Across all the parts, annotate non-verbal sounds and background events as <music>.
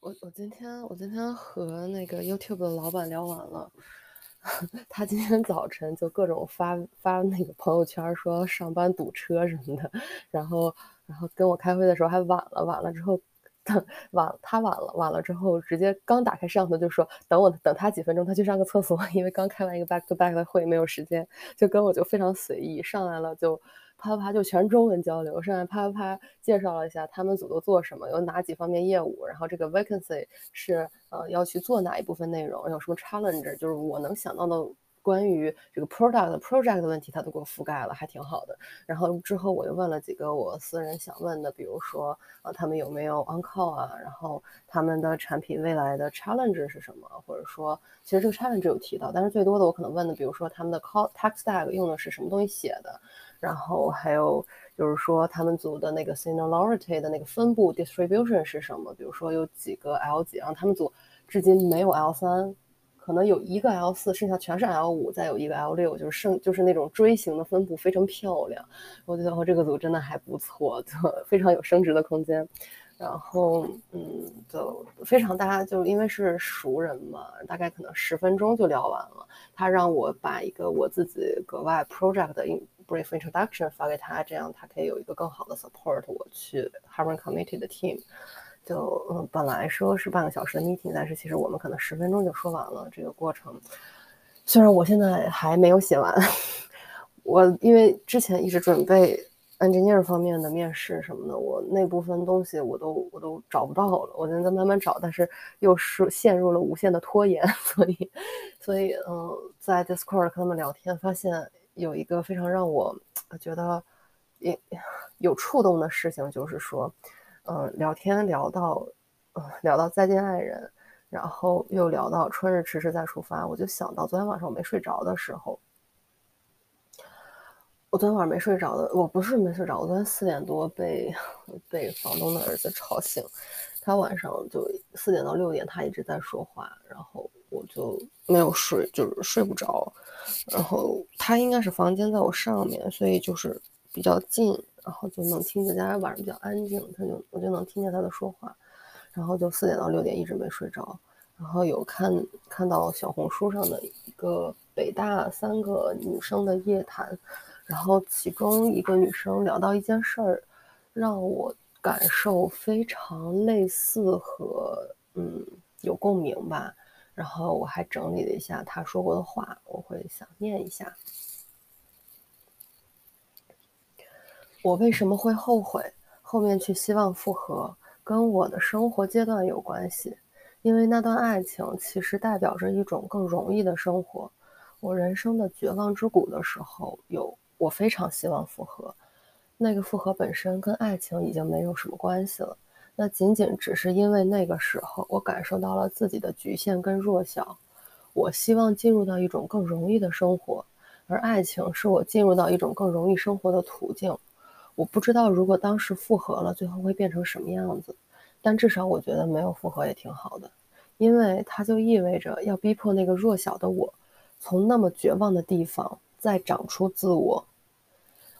我我今天我今天和那个 YouTube 的老板聊完了，<laughs> 他今天早晨就各种发发那个朋友圈说上班堵车什么的，然后然后跟我开会的时候还晚了，晚了之后他晚他晚了晚了之后直接刚打开摄像头就说等我等他几分钟，他去上个厕所，因为刚开完一个 back to back 的会没有时间，就跟我就非常随意上来了就。啪啪啪就全中文交流，上来啪啪啪介绍了一下他们组都做什么，有哪几方面业务，然后这个 vacancy 是呃要去做哪一部分内容，有什么 challenge，就是我能想到的关于这个 product project 的问题，他都给我覆盖了，还挺好的。然后之后我又问了几个我私人想问的，比如说呃他们有没有 on call 啊，然后他们的产品未来的 challenge 是什么，或者说其实这个 challenge 有提到，但是最多的我可能问的，比如说他们的 call text tag 用的是什么东西写的。然后还有就是说，他们组的那个 seniority 的那个分布 distribution 是什么？比如说有几个 L 几，然后他们组至今没有 L 三，可能有一个 L 四，剩下全是 L 五，再有一个 L 六，就是剩就是那种锥形的分布，非常漂亮。我觉得我这个组真的还不错，就非常有升值的空间。然后嗯，就非常大家就因为是熟人嘛，大概可能十分钟就聊完了。他让我把一个我自己格外 project 的 brief introduction 发给他，这样他可以有一个更好的 support 我去 hiring committee 的 team。就嗯，本来说是半个小时的 meeting，但是其实我们可能十分钟就说完了这个过程。虽然我现在还没有写完，<laughs> 我因为之前一直准备 engineer 方面的面试什么的，我那部分东西我都我都找不到了，我现在慢慢找，但是又是陷入了无限的拖延，<laughs> 所以所以嗯，在 Discord 跟他们聊天发现。有一个非常让我觉得也有触动的事情，就是说，嗯，聊天聊到，嗯，聊到再见爱人，然后又聊到春日迟迟再出发，我就想到昨天晚上我没睡着的时候，我昨天晚上没睡着的，我不是没睡着，我昨天四点多被被房东的儿子吵醒，他晚上就四点到六点他一直在说话，然后我就没有睡，就是睡不着。然后他应该是房间在我上面，所以就是比较近，然后就能听见。加上晚上比较安静，他就我就能听见他的说话。然后就四点到六点一直没睡着。然后有看看到小红书上的一个北大三个女生的夜谈，然后其中一个女生聊到一件事儿，让我感受非常类似和嗯有共鸣吧。然后我还整理了一下他说过的话，我会想念一下。我为什么会后悔？后面去希望复合，跟我的生活阶段有关系。因为那段爱情其实代表着一种更容易的生活。我人生的绝望之谷的时候，有我非常希望复合。那个复合本身跟爱情已经没有什么关系了。那仅仅只是因为那个时候我感受到了自己的局限跟弱小，我希望进入到一种更容易的生活，而爱情是我进入到一种更容易生活的途径。我不知道如果当时复合了，最后会变成什么样子，但至少我觉得没有复合也挺好的，因为它就意味着要逼迫那个弱小的我，从那么绝望的地方再长出自我。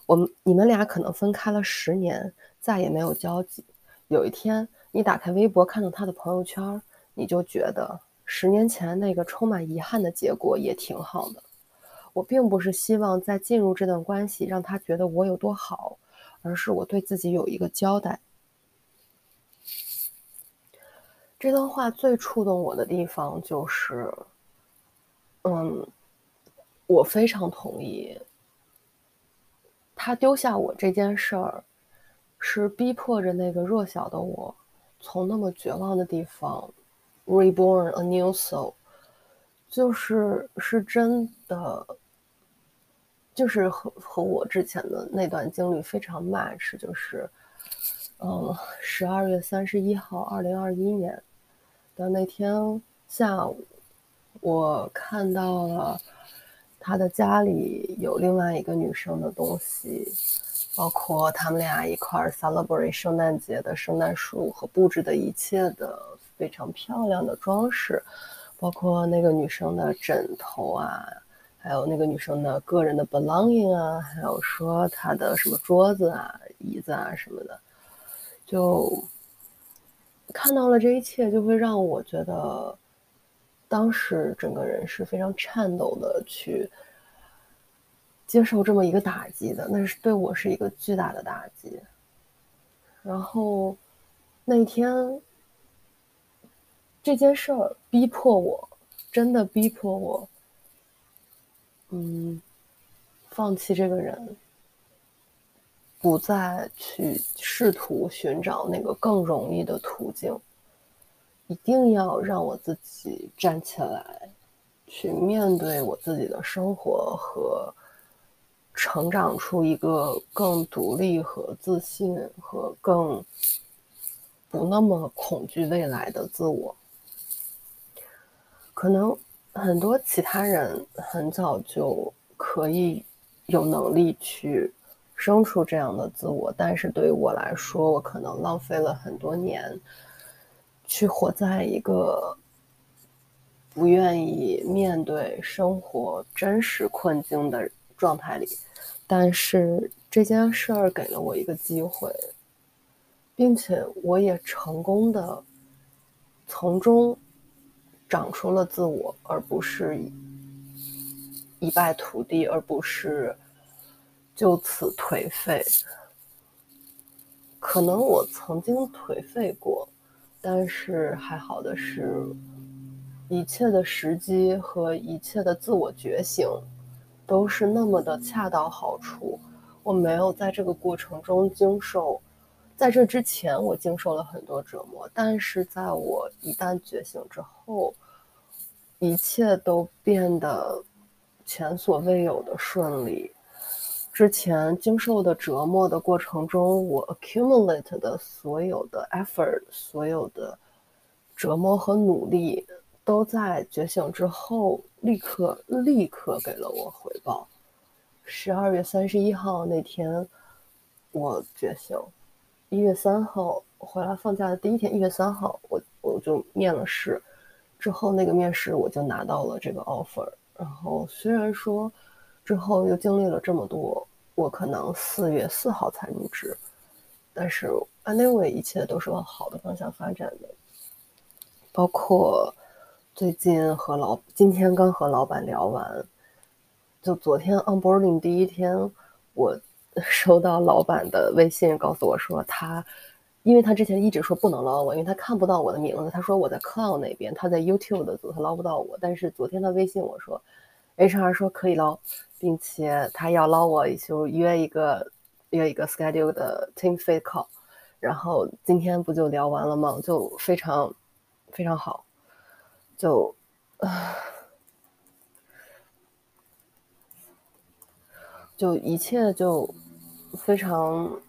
我们你们俩可能分开了十年，再也没有交集。有一天，你打开微博看到他的朋友圈，你就觉得十年前那个充满遗憾的结果也挺好的。我并不是希望在进入这段关系让他觉得我有多好，而是我对自己有一个交代。这段话最触动我的地方就是，嗯，我非常同意他丢下我这件事儿。是逼迫着那个弱小的我，从那么绝望的地方 reborn a new soul，就是是真的，就是和和我之前的那段经历非常 match，就是，嗯，十二月三十一号，二零二一年的那天下午，我看到了他的家里有另外一个女生的东西。包括他们俩一块儿 celebrate 圣诞节的圣诞树和布置的一切的非常漂亮的装饰，包括那个女生的枕头啊，还有那个女生的个人的 belonging 啊，还有说她的什么桌子啊、椅子啊什么的，就看到了这一切，就会让我觉得，当时整个人是非常颤抖的去接受这么一个打击的，那是对我是一个巨大的打击。然后那天这件事儿逼迫我，真的逼迫我，嗯，放弃这个人。不再去试图寻找那个更容易的途径，一定要让我自己站起来，去面对我自己的生活和成长出一个更独立和自信和更不那么恐惧未来的自我。可能很多其他人很早就可以有能力去。生出这样的自我，但是对于我来说，我可能浪费了很多年，去活在一个不愿意面对生活真实困境的状态里。但是这件事儿给了我一个机会，并且我也成功的从中长出了自我，而不是一败涂地，而不是。就此颓废，可能我曾经颓废过，但是还好的是，一切的时机和一切的自我觉醒，都是那么的恰到好处。我没有在这个过程中经受，在这之前我经受了很多折磨，但是在我一旦觉醒之后，一切都变得前所未有的顺利。之前经受的折磨的过程中，我 accumulate 的所有的 effort，所有的折磨和努力，都在觉醒之后立刻立刻给了我回报。十二月三十一号那天，我觉醒；一月三号回来放假的第一天，一月三号我我就面了试，之后那个面试我就拿到了这个 offer。然后虽然说。之后又经历了这么多，我可能四月四号才入职，但是 anyway 一切都是往好的方向发展的。包括最近和老今天刚和老板聊完，就昨天 onboarding 第一天，我 <laughs> 收到老板的微信，告诉我说他，因为他之前一直说不能捞我，因为他看不到我的名字，他说我在 cloud 那边，他在 YouTube 的组，他捞不到我。但是昨天他微信我说，HR 说可以捞。并且他要捞我，就约一个约一个 schedule 的 team fit call，然后今天不就聊完了吗？就非常非常好，就啊，就一切就非常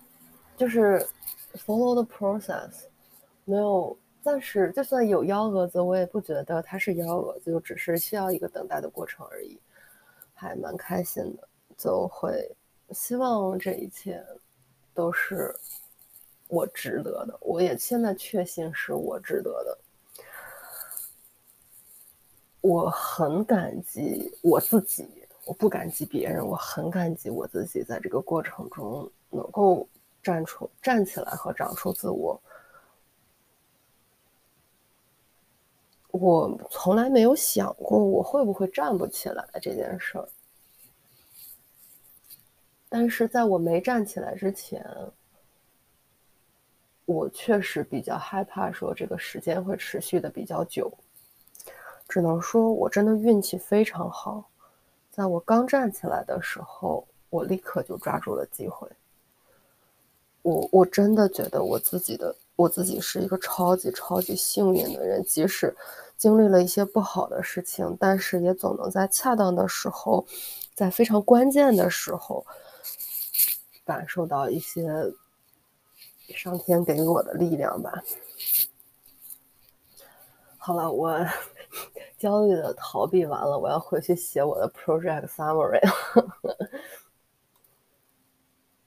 就是 follow the process，没有暂时就算有幺蛾子，我也不觉得它是幺蛾子，就只是需要一个等待的过程而已。还蛮开心的，就会希望这一切都是我值得的。我也现在确信是我值得的。我很感激我自己，我不感激别人，我很感激我自己，在这个过程中能够站出、站起来和长出自我。我从来没有想过我会不会站不起来这件事儿，但是在我没站起来之前，我确实比较害怕说这个时间会持续的比较久。只能说我真的运气非常好，在我刚站起来的时候，我立刻就抓住了机会。我我真的觉得我自己的我自己是一个超级超级幸运的人，即使。经历了一些不好的事情，但是也总能在恰当的时候，在非常关键的时候，感受到一些上天给我的力量吧。好了，我焦虑的逃避完了，我要回去写我的 project summary。